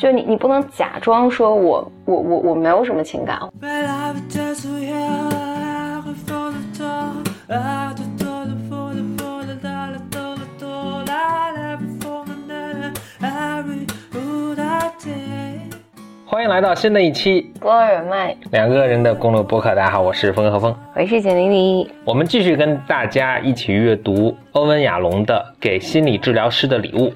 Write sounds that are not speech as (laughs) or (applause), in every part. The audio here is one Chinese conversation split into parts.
就你你不能假装说我我我我没有什么情感。欢迎来到新的一期《波尔》两个人的公路博客。大家好，我是风和风，我是简玲玲。我们继续跟大家一起阅读欧文·亚龙的《给心理治疗师的礼物》。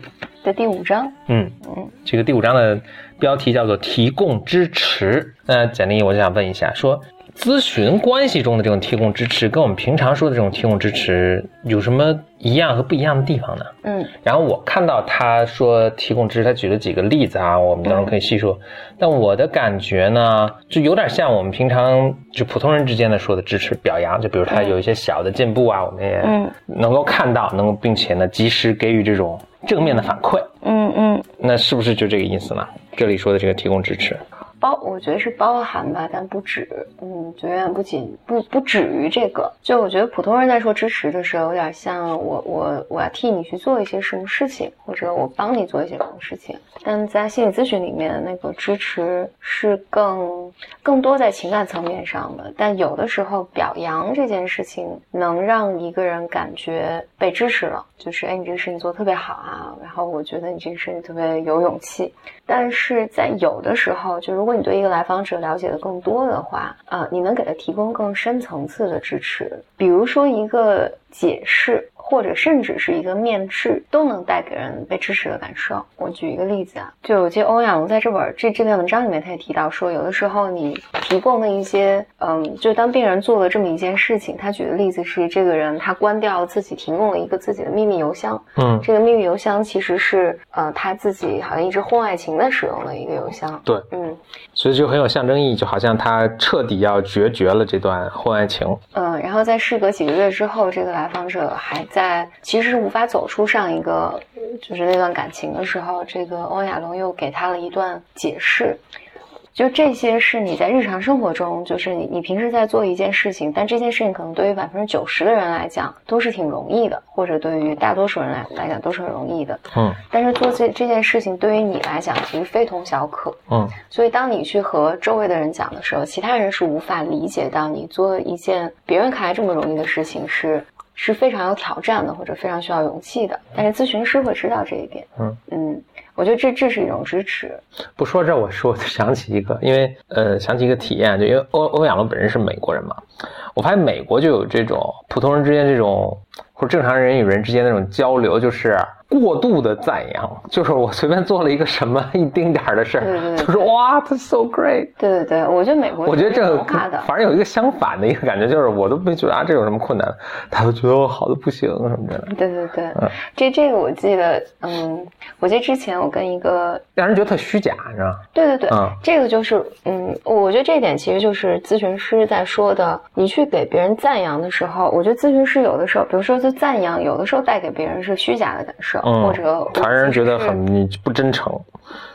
的第五章，嗯嗯，这个第五章的标题叫做“提供支持”。那简历，我就想问一下，说咨询关系中的这种提供支持，跟我们平常说的这种提供支持有什么一样和不一样的地方呢？嗯然后我看到他说提供支持，他举了几个例子啊，我们到时候可以细说。但我的感觉呢，就有点像我们平常就普通人之间的说的支持表扬，就比如他有一些小的进步啊，我们也嗯能够看到，能够并且呢及时给予这种正面的反馈。嗯嗯，那是不是就这个意思呢？这里说的这个提供支持，包我觉得是包含吧，但不止。嗯，就远远不仅不不止于这个。就我觉得普通人在说支持的时候，有点像我我我我要替你去做一些什么事情，或者我帮你做一些什么事情。但在心理咨询里面，那个支持是更更多在情感层面上的。但有的时候，表扬这件事情能让一个人感觉被支持了，就是哎，你这个事情做得特别好啊，然后我觉得你这个事情特别有勇气。但是在有的时候，就如果你对一个来访者了解的更多的话，啊、你能给他提供更深层次的支持，比如说一个解释，或者甚至是一个面试，都能带给人被支持的感受。我举一个例子啊，就我记得欧阳龙在这本这这篇文章里面，他也提到说，有的时候你提供的一些，嗯，就当病人做了这么一件事情，他举的例子是这个人他关掉了自己提供了一个自己的秘密邮箱，嗯，这个秘密邮箱其实是呃他自己好像一直婚外情的使用的一个邮箱。对，嗯所以就很有象征意义，就好像他彻底要决绝了这段婚外情。嗯，然后在事隔几个月之后，这个来访者还在其实是无法走出上一个呃就是那段感情的时候，这个欧亚龙又给他了一段解释。就这些是你在日常生活中，就是你你平时在做一件事情，但这件事情可能对于百分之九十的人来讲都是挺容易的，或者对于大多数人来来讲都是很容易的。嗯但是做这这件事情对于你来讲其实非同小可，嗯所以当你去和周围的人讲的时候，其他人是无法理解到你做一件别人看来这么容易的事情是是非常有挑战的，或者非常需要勇气的。但是咨询师会知道这一点。嗯嗯，我觉得这这是一种支持。不说这，我说我就想起一个，因为呃，想起一个体验，就因为欧欧亚龙本人是美国人嘛，我发现美国就有这种普通人之间这种或者正常人与人之间那种交流，就是过度的赞扬，就是我随便做了一个什么 (laughs) 一丁点儿的事儿，对对对就是哇，that's so great。对对对，我觉得美国我觉得这个个怕的。反正有一个相反的一个感觉，就是我都没觉得啊，这有什么困难，(laughs) 他都觉得我好的不行什么的，对对对，嗯这这个我记得，嗯，我记得之前我跟一个让人觉得特虚假，你知道吗？对对对，嗯这个就是，嗯，我觉得这一点其实就是咨询师在说的。你去给别人赞扬的时候，我觉得咨询师有的时候，比如说就赞扬，有的时候带给别人是虚假的感受，嗯，或者人觉得很你不真诚。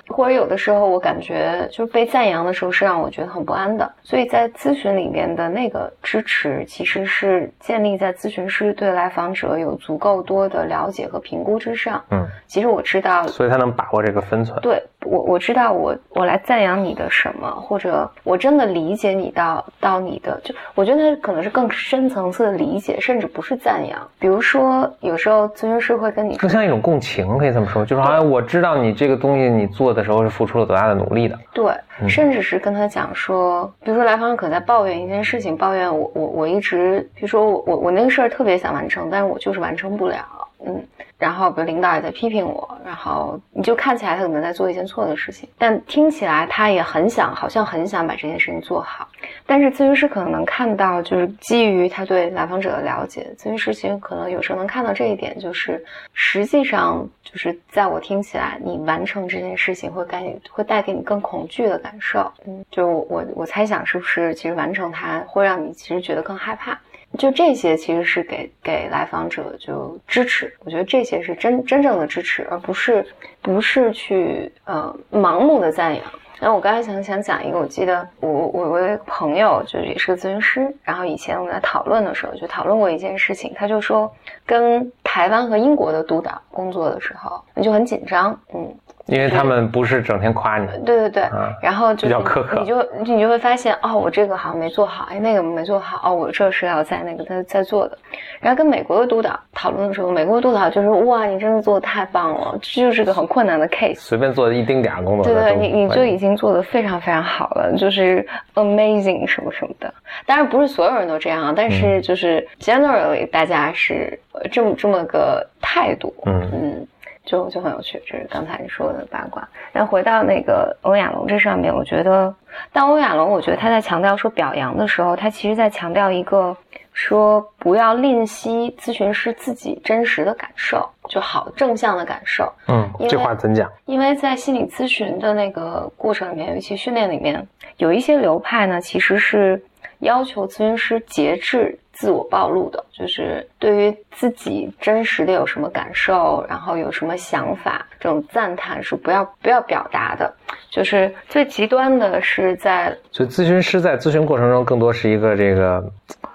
或者有的时候我感觉就是被赞扬的时候是让我觉得很不安的，所以在咨询里面的那个支持其实是建立在咨询师对来访者有足够多的了解和评估之上。嗯，其实我知道所以他能把握这个分寸。对我，我知道我我来赞扬你的什么，或者我真的理解你到到你的，就我觉得它可能是更深层次的理解，甚至不是赞扬。比如说，有时候咨询师会跟你，更像一种共情，可以这么说，就是好像我知道你这个东西你做的时候是付出了多大的努力的。对，嗯甚至是跟他讲说，比如说来访者可在抱怨一件事情，抱怨我我我一直，比如说我我我那个事儿特别想完成，但是我就是完成不了，嗯。然后，比如领导也在批评我，然后你就看起来他可能在做一件错的事情，但听起来他也很想，好像很想把这件事情做好。但是咨询师可能能看到，就是基于他对来访者的了解，咨询师其实可能有时候能看到这一点，就是实际上就是在我听起来，你完成这件事情会给你会带给你更恐惧的感受。嗯，就我我猜想是不是其实完成它会让你其实觉得更害怕。就这些其实是给给来访者就支持，我觉得这些是真真正的支持，而不是不是去呃盲目的赞扬。那我刚才想想讲一个，我记得我我我有一个朋友，就是也是个咨询师，然后以前我们在讨论的时候就讨论过一件事情，他就说跟台湾和英国的督导工作的时候，你就很紧张，嗯，因为他们不是整天夸你，对对对，啊然后就是比较苛刻你就你就会发现，哦，我这个好像没做好，哎，那个没做好，哦，我这是要在那个在在做的。然后跟美国的督导讨论的时候，美国的督导就是哇，你真的做的太棒了，这就是个很困难的 case。随便做一丁点儿工作，对对，你你就已经做的非常非常好了，就是 amazing 什么什么的。当然不是所有人都这样啊，但嗯是就是 generally 大家是呃这么这么个态度，嗯嗯，就就很有趣。这是刚才你说的八卦。但回到那个欧亚龙这上面，我觉得，但欧亚龙，我觉得他在强调说表扬的时候，他其实在强调一个说不要吝惜咨询师自己真实的感受，就好正向的感受。嗯这话怎讲？因为在心理咨询的那个过程里面，尤其训练里面，有一些流派呢，其实是要求咨询师节制自我暴露的，就是对于自己真实的有什么感受，然后有什么想法，这种赞叹是不要不要表达的。就是最极端的是在所以咨询师在咨询过程中更多是一个这个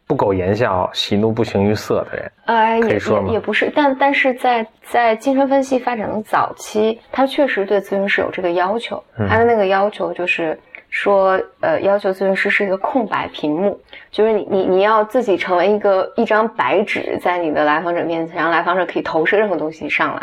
不苟言笑、喜怒不形于色的人。呃，也可以说吗也也不是，但但是在在精神分析发展的早期，他确实对咨询师有这个要求。嗯他的那个要求就是说，呃，要求咨询师是一个空白屏幕，就是你你你要自己成为一个一张白纸，在你的来访者面前，让来访者可以投射任何东西上来。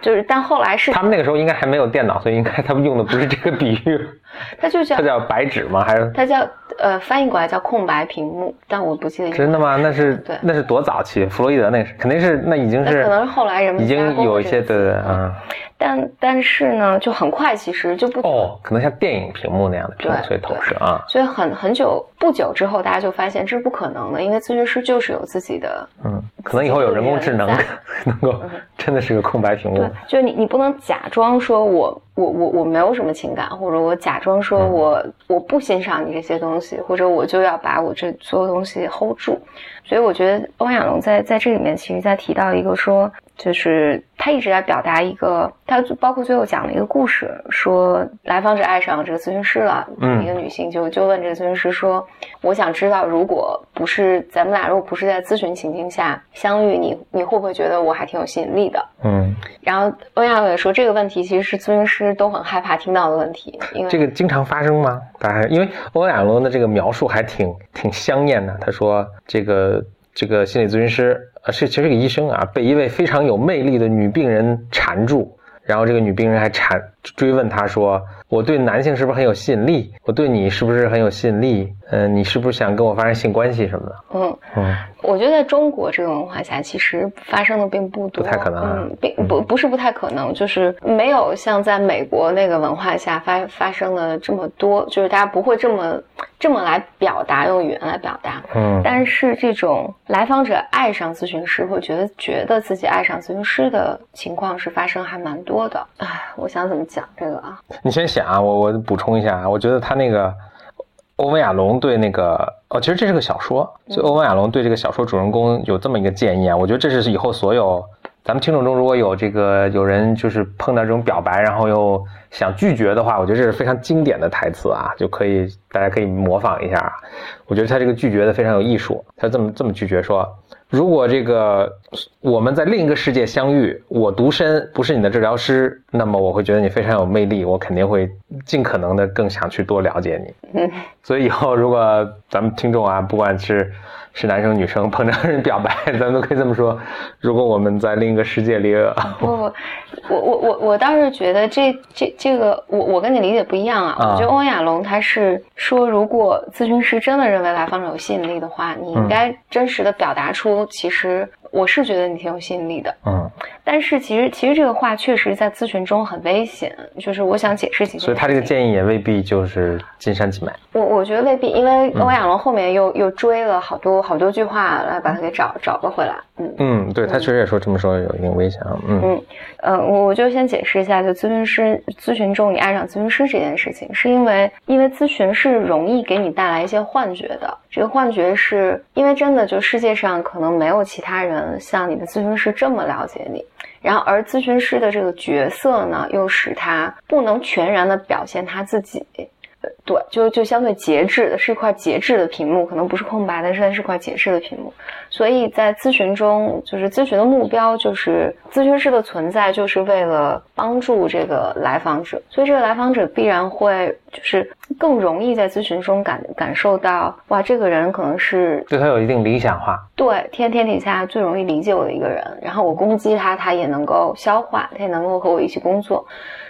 就是，但后来是他们那个时候应该还没有电脑，所以应该他们用的不是这个比喻，(laughs) 他就叫它叫白纸吗？还是它叫呃翻译过来叫空白屏幕，但我不记得真的吗？那是对那是多早期？弗洛伊德那是肯定是那已经是那可能是后来人们已经有一些了这个词的嗯但但是呢，就很快，其实就不哦，可能像电影屏幕那样的屏幕，对所以投射啊，所以很很久不久之后，大家就发现这是不可能的，因为咨询师就是有自己的，嗯，可能以后有人工智能 (laughs) 能够真的是个空白屏幕对，，就是你你不能假装说我我我我没有什么情感，或者我假装说嗯我、我不欣赏你这些东西，或者我就要把我这所有东西 hold 住。所以我觉得欧亚龙在在这里面其实在提到一个说，就是他一直在表达一个，他包括最后讲了一个故事，说来访者爱上这个咨询师了，嗯一个女性就就问这个咨询师说，我想知道，如果不是咱们俩如果不是在咨询情境下相遇，你你会不会觉得我还挺有吸引力的？嗯，然后欧亚伟说，这个问题其实是咨询师都很害怕听到的问题，因为这个经常发生吗？当然因为欧亚龙的这个描述还挺挺香艳的。他说，这个这个心理咨询师啊是其实是个医生啊，被一位非常有魅力的女病人缠住，然后这个女病人还缠追问他说：“我对男性是不是很有吸引力？我对你是不是很有吸引力？嗯、你是不是想跟我发生性关系什么的嗯，？”嗯，我觉得在中国这个文化下，其实发生的并不多，不太可能啊嗯，并不不是不太可能，就是没有像在美国那个文化下发发生的这么多，就是大家不会这么这么来表达，用语言来表达。嗯，但是这种来访者爱上咨询师，或觉得觉得自己爱上咨询师的情况是发生还蛮多的。唉，我想怎么讲这个啊？你先想啊，我我补充一下啊，我觉得他那个欧文亚龙对那个哦，其实这是个小说，就欧文亚龙对这个小说主人公有这么一个建议啊，我觉得这是以后所有咱们听众中如果有这个有人就是碰到这种表白，然后又想拒绝的话，我觉得这是非常经典的台词啊，就可以大家可以模仿一下啊。我觉得他这个拒绝的非常有艺术，他这么这么拒绝说。如果这个我们在另一个世界相遇，我独身不是你的治疗师，那么我会觉得你非常有魅力，我肯定会尽可能的更想去多了解你。嗯，(laughs) 所以以后如果咱们听众啊，不管是是男生女生碰着人表白，咱们都可以这么说：如果我们在另一个世界里，不不，我我我我倒是觉得这这这个，我我跟你理解不一样啊。啊我觉得欧亚龙他是说，如果咨询师真的认为来访者有吸引力的话，你应该真实的表达出，其实我是觉得你挺有吸引力的。嗯，但是其实其实这个话确实在咨询中很危险，就是我想解释几句。所以他这个建议也未必就是金山紧买。我我觉得未必，因为欧亚龙后面又、又追了好多好多句话来把他给找找了回来。嗯。嗯，对他确实也说这么说有一定危险啊。嗯嗯，呃，我我就先解释一下，就咨询师咨询中你爱上咨询师这件事情，是因为因为咨询是容易给你带来一些幻觉的。这个幻觉是因为真的就世界上可能没有其他人像你的咨询师这么了解你，然后而咨询师的这个角色呢，又使他不能全然的表现他自己。呃对，就就相对节制的，是一块节制的屏幕，可能不是空白的，但是它是块节制的屏幕。所以在咨询中，就是咨询的目标就是咨询师的存在，就是为了帮助这个来访者，所以这个来访者必然会就是更容易在咨询中感感受到，哇，这个人可能是对他有一定理想化。对天天底下最容易理解我的一个人，然后我攻击他，他也能够消化，他也能够和我一起工作。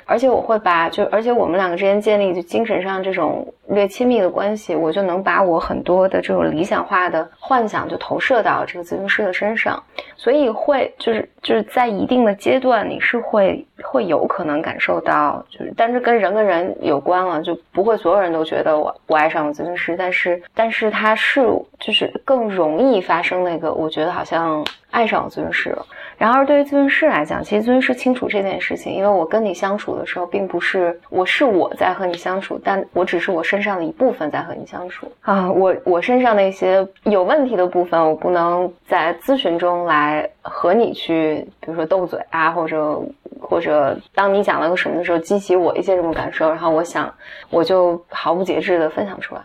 而且我会把就，而且我们两个之间建立就精神上这种 know 略亲密的关系，我就能把我很多的这种理想化的幻想就投射到这个咨询师的身上，所以会就是就是在一定的阶段，你是会会有可能感受到，就是但是跟人跟人有关了，就不会所有人都觉得我我爱上了咨询师，但是但是他是就是更容易发生那个，我觉得好像爱上了咨询师了。然而，对于咨询师来讲，其实咨询师清楚这件事情，因为我跟你相处的时候，并不是我是我在和你相处，但我只是我是身上的一部分在和你相处啊。我我身上的一些有问题的部分，我不能在咨询中来和你去，比如说斗嘴啊，或者或者当你讲了个什么的时候，激起我一些什么感受，然后我想我就毫不节制的分享出来。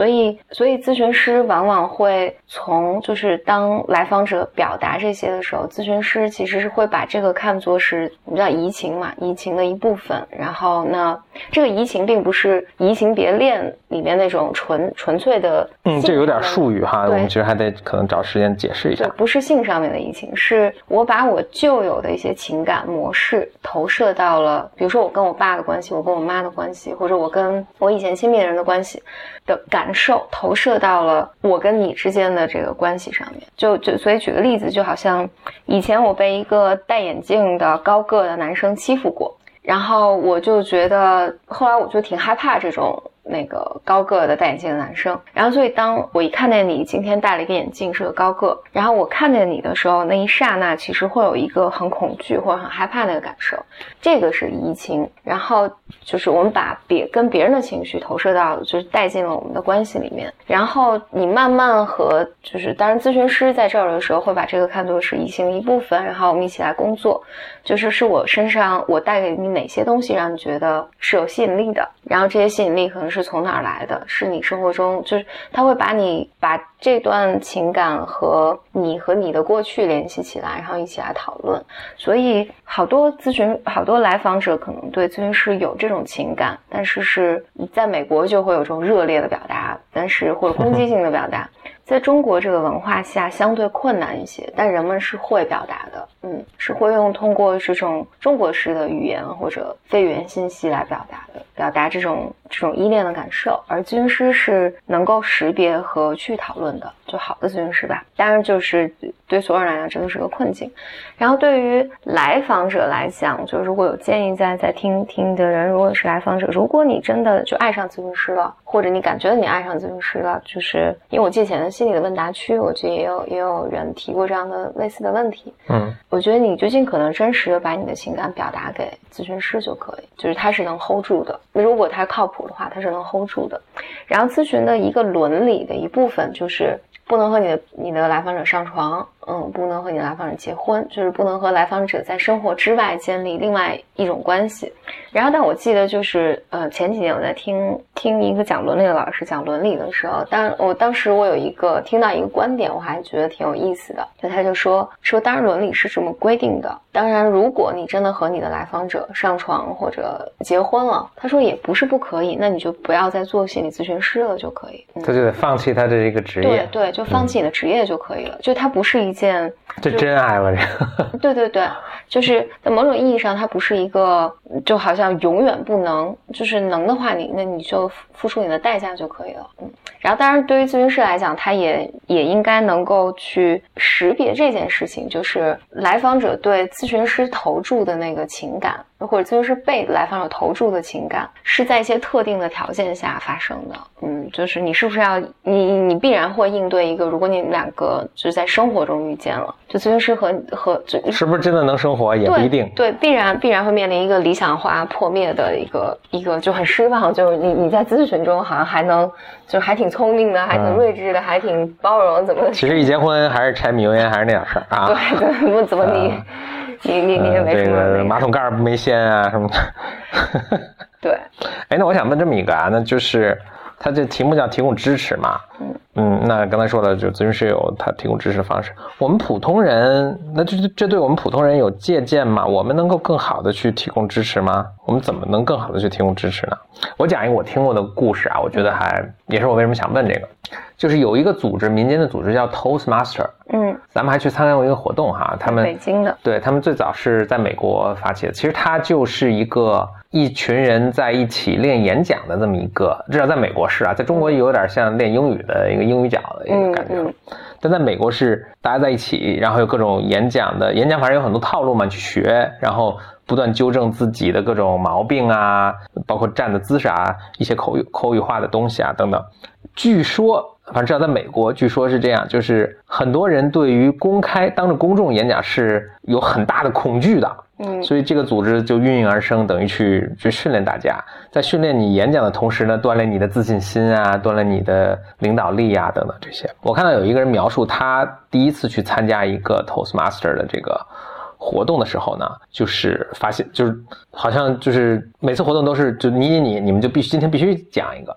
所以，所以咨询师往往会从就是当来访者表达这些的时候，咨询师其实是会把这个看作是我们叫移情嘛，移情的一部分。然后呢，这个移情并不是移情别恋里面那种纯纯粹的，嗯，这有点术语哈，我们其实还得可能找时间解释一对下，。不是性上面的移情，是我把我旧有的一些情感模式投射到了，比如说我跟我爸的关系，我跟我妈的关系，或者我跟我以前亲密的人的关系的感受，投射到了我跟你之间的这个关系上面。就就所以举个例子，就好像以前我被一个戴眼镜的高个的男生欺负过，然后我就觉得，后来我就挺害怕这种那个高个的戴眼镜的男生。然后，所以当我一看见你今天戴了一个眼镜，是个高个，然后我看见你的时候，那一刹那其实会有一个很恐惧或者很害怕那个感受，这个是移情。然后就是我们把别跟别人的情绪投射到，就是带进了我们的关系里面。然后你慢慢和就是，当然咨询师在这儿的时候会把这个看作是移情的一部分，然后我们一起来工作。就是是我身上我带给你哪些东西让你觉得是有吸引力的，然后这些吸引力可能是从哪儿来的，是你生活中就是他会把你把这段情感和你和你的过去联系起来，然后一起来讨论。所以好多咨询好多来访者可能对咨询师有这种情感，但是是在美国就会有这种热烈的表达，但是或者攻击性的表达。在中国这个文化下相对困难一些，但人们是会表达的，嗯，是会用通过这种中国式的语言或者非语言信息来表达的，表达这种这种依恋的感受。而咨询师是能够识别和去讨论的，就好的咨询师吧。当然，就是对所有人来讲，这都是个困境。然后对于来访者来讲，就如果有建议在在听听的人，如果是来访者，如果你真的就爱上咨询师了，或者你感觉你爱上咨询师了，就是因为我记得前的心理的问答区，我记得也有也有人提过这样的类似的问题。嗯，我觉得你就尽可能真实的把你的情感表达给咨询师就可以，就是他是能 hold 住的。如果他靠谱的话，它是能 hold 住的。然后咨询的一个伦理的一部分就是不能和你的你的来访者上床，嗯，不能和你的来访者结婚，就是不能和来访者在生活之外建立另外一种关系。然后，但我记得就是，呃，前几年我在听听一个讲伦理的老师讲伦理的时候，当我当时我有一个听到一个观点，我还觉得挺有意思的，就他就说说，当然伦理是这么规定的，当然如果你真的和你的来访者上床或者结婚了，他说也不是不可以，那你就不要再做心理咨询师了就可以。嗯他就得放弃他的这个职业，对对，就放弃你的职业就可以了，就他不是一件这真爱了，这个。(laughs) 对对对，就是在某种意义上，它不是一个就好像永远不能，就是能的话你，那你就付付出你的代价就可以了。嗯，然后当然对于咨询师来讲，他也也应该能够去识别这件事情，就是来访者对咨询师投注的那个情感，或者咨询师被来访者投注的情感，是在一些特定的条件下发生的。嗯，就是你是不是要你你必然会应对一个，如果你们两个就是在生活中遇见了，就咨询师和和就是不是真的能生活也不一定。对，必然必然会面临一个理想化破灭的一个一个就很失望，就是你你在咨询中好像还能就还挺聪明的，还挺嗯睿智的，还挺包容，怎么其实一结婚还是柴米油盐还是那点事儿啊。对 (laughs) 对，怎么怎么你、你你你没什么这个马桶盖没掀啊什么的。(laughs) 对，哎，那我想问这么一个啊，那就是它这题目叫提供支持嘛？嗯嗯，那刚才说了，就咨询师有他提供支持的方式。我们普通人，那这这对我们普通人有借鉴吗？我们能够更好的去提供支持吗？我们怎么能更好的去提供支持呢？我讲一个我听过的故事啊，我觉得还也是我为什么想问这个，就是有一个组织，民间的组织叫 Toastmaster，嗯，咱们还去参加过一个活动哈，他们北京的，对他们最早是在美国发起的，其实它就是一个一群人在一起练演讲的这么一个，至少在美国是啊，在中国有点像练英语的一个英语角的一个感觉，嗯但在美国是大家在一起，然后有各种演讲的演讲，反正有很多套路嘛，去学，然后不断纠正自己的各种毛病啊，包括站的姿势啊，一些口语口语化的东西啊等等。据说，反正至少在美国，据说是这样，就是很多人对于公开当着公众演讲是有很大的恐惧的。嗯所以这个组织就应运而生，等于去去训练大家，在训练你演讲的同时呢，锻炼你的自信心啊，锻炼你的领导力啊，等等这些。我看到有一个人描述他第一次去参加一个 Toastmaster 的这个活动的时候呢，就是发现就是好像就是每次活动都是就你你你你们就必须今天必须讲一个。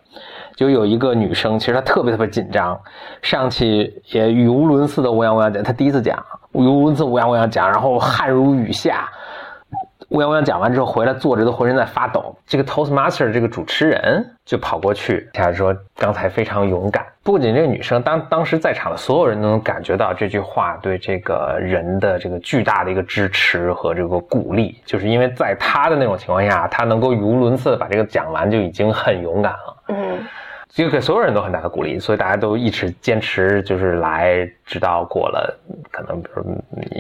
就有一个女生，其实她特别特别紧张，上去也语无伦次的乌泱乌泱讲。她第一次讲，语无伦次乌泱乌泱讲，然后汗如雨下。乌泱乌泱讲完之后回来坐着都浑身在发抖。这个 Toastmaster 这个主持人就跑过去，他说刚才非常勇敢。不仅这个女生，当当时在场的所有人都能感觉到这句话对这个人的这个巨大的一个支持和这个鼓励，就是因为在她的那种情况下，她能够语无伦次的把这个讲完，就已经很勇敢了。嗯这个给所有人都很大的鼓励，所以大家都一直坚持，就是来，直到过了可能比如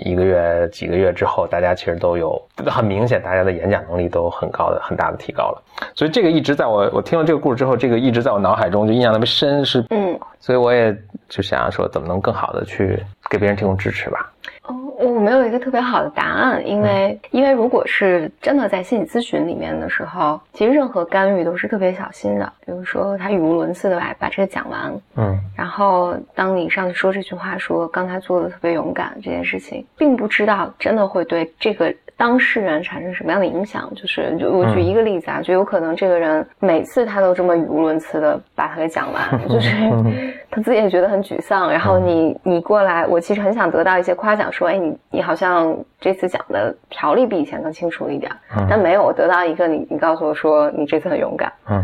一个月、几个月之后，大家其实都有很明显，大家的演讲能力都很高的、很大的提高了。所以这个一直在我我听了这个故事之后，这个一直在我脑海中就印象特别深，是，嗯，所以我也就想说，怎么能更好的去给别人提供支持吧。哦，我没有一个特别好的答案，因为因为如果是真的在心理咨询里面的时候，其实任何干预都是特别小心的。比如说他语无伦次的把把这个讲完，嗯然后当你上去说这句话，说刚才做的特别勇敢这件事情，并不知道真的会对这个当事人产生什么样的影响。就是就我举一个例子啊，就有可能这个人每次他都这么语无伦次的把它给讲完，就是 (laughs) 他自己也觉得很沮丧。然后你你过来，我其实很想得到一些夸奖，说，哎，你你好像这次讲的条理比以前更清楚一点，但没有我得到一个你你告诉我说你这次很勇敢。嗯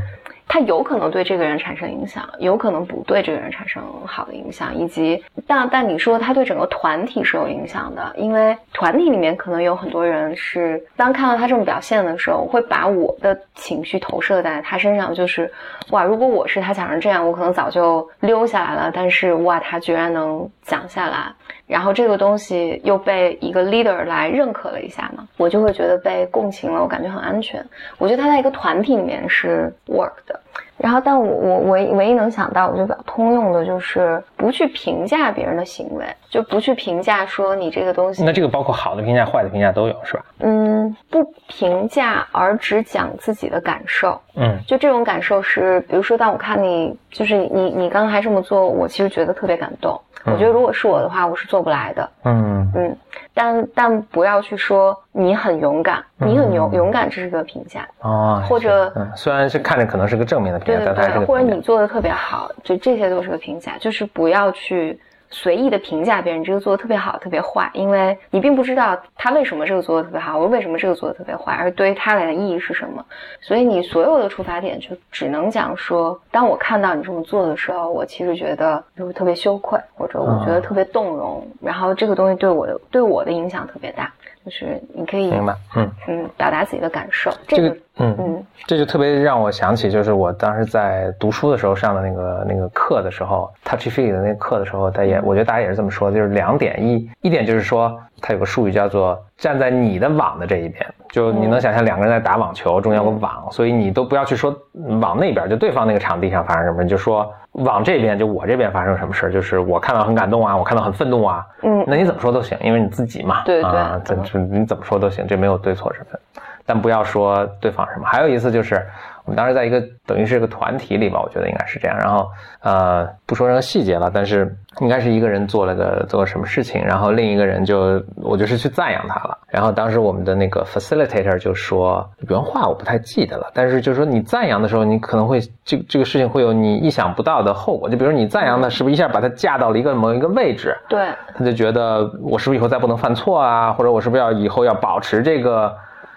他有可能对这个人产生影响，有可能不对这个人产生好的影响，以及但但你说他对整个团体是有影响的，因为团体里面可能有很多人是当看到他这么表现的时候，会把我的情绪投射在他身上，就是哇，如果我是他讲成这样，我可能早就溜下来了，但是哇，他居然能讲下来，然后这个东西又被一个 leader 来认可了一下嘛，我就会觉得被共情了，我感觉很安全。我觉得他在一个团体里面是 work 的。然后，但我我唯唯一能想到，我觉得比较通用的就是不去评价别人的行为，就不去评价说你这个东西那这个包括好的评价、坏的评价都有，是吧？嗯，不评价而只讲自己的感受。嗯就这种感受是，比如说，当我看你，就是你，你刚才这么做，我其实觉得特别感动。我觉得如果是我的话，我是做不来的。嗯嗯，但但不要去说你很勇敢，你很勇勇敢，这是个评价。哦，或者嗯，虽然是看着可能是个正面的评价，对对对，但它还是或者你做的特别好，就这些都是个评价，就是不要去随意的评价别人这个做的特别好、特别坏，因为你并不知道他为什么这个做的特别好，或者为什么这个做的特别坏，而对于他来的意义是什么。所以你所有的出发点就只能讲说，当我看到你这么做的时候，我其实觉得就是特别羞愧，或者我觉得特别动容，然后这个东西对我的对我的影响特别大，就是你可以明白，嗯。嗯表达自己的感受，这个这个嗯嗯这就特别让我想起，就是我当时在读书的时候上的那个那个课的时候，Touchy Feely 的那个课的时候，他也我觉得大家也是这么说的，就是两点一一点就是说，它有个术语叫做站在你的网的这一边，就你能想象两个人在打网球，中间有个网，所以你都不要去说往那边，就对方那个场地上发生什么，你就说往这边，就我这边发生什么事儿，就是我看到很感动啊，我看到很愤怒啊，嗯那你怎么说都行，因为你自己嘛，对对啊，这这你怎么说都行，这没有对错之分。但不要说对方什么。还有一次就是，我我们当时在一个等于是一个团体里吧，我觉得应该是这样。然后呃，不说任何细节了，但是应该是一个人做了个做了什么事情，然后另一个人就我就是去赞扬他了。然后当时我们的那个 facilitator 就说原话我不太记得了，但是就是说你赞扬的时候，你可能会这这个事情会有你意想不到的后果。就比如你赞扬他，是不是一下把他架到了一个某一个位置？对，他就觉得我是不是以后再不能犯错啊，或者我是不是要以后要保持这个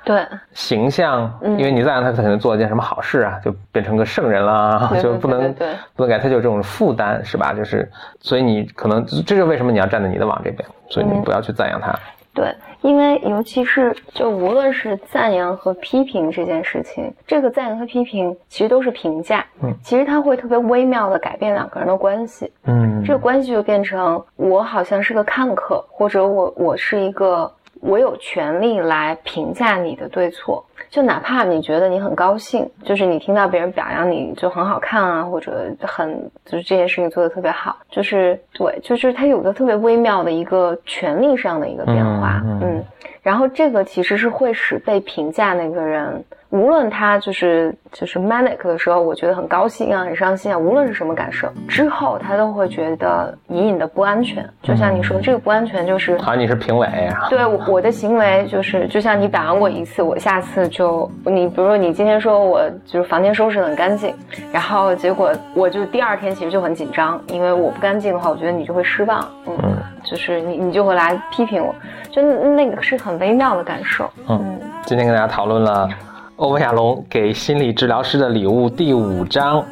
对，形象？嗯因为你再让他，他可能做了件什么好事啊，就变成个圣人啦，对就不能不能给他就有这种负担，是吧？就是所以你可能这就是为什么你要站在你的网这边，所以你嗯不要去赞扬他。对，因为尤其是就无论是赞扬和批评这件事情，这个赞扬和批评其实都是评价，嗯，其实它会特别微妙的改变两个人的关系，嗯这个关系就变成我好像是个看客，或者我我是一个我有权利来评价你的对错，就哪怕你觉得你很高兴，就是你听到别人表扬你就很好看啊，或者很就是这件事情做的特别好，就是对，就是它有个特别微妙的一个权利上的一个变化，嗯嗯。嗯然后这个其实是会使被评价那个人，无论他就是就是 manic 的时候，我觉得很高兴啊，很伤心啊，无论是什么感受，之后他都会觉得隐隐的不安全。就像你说，这个不安全就是好像你是评委啊，对我我的行为就是，就像你表扬我一次，我下次就你，比如说你今天说我就是房间收拾的很干净，然后结果我就第二天其实就很紧张，因为我不干净的话，我觉得你就会失望，嗯，嗯就是你你就会来批评我就那个是很微妙的感受嗯今天跟大家讨论了欧文亚龙给心理治疗师的礼物第五章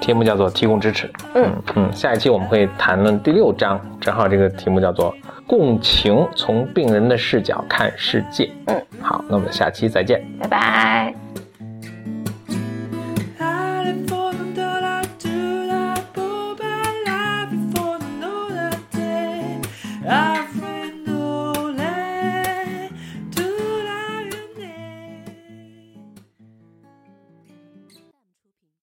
题目叫做提供支持嗯。嗯下一期我们会谈论第六章正好这个题目叫做共情从病人的视角看世界嗯好那我们下期再见。拜拜。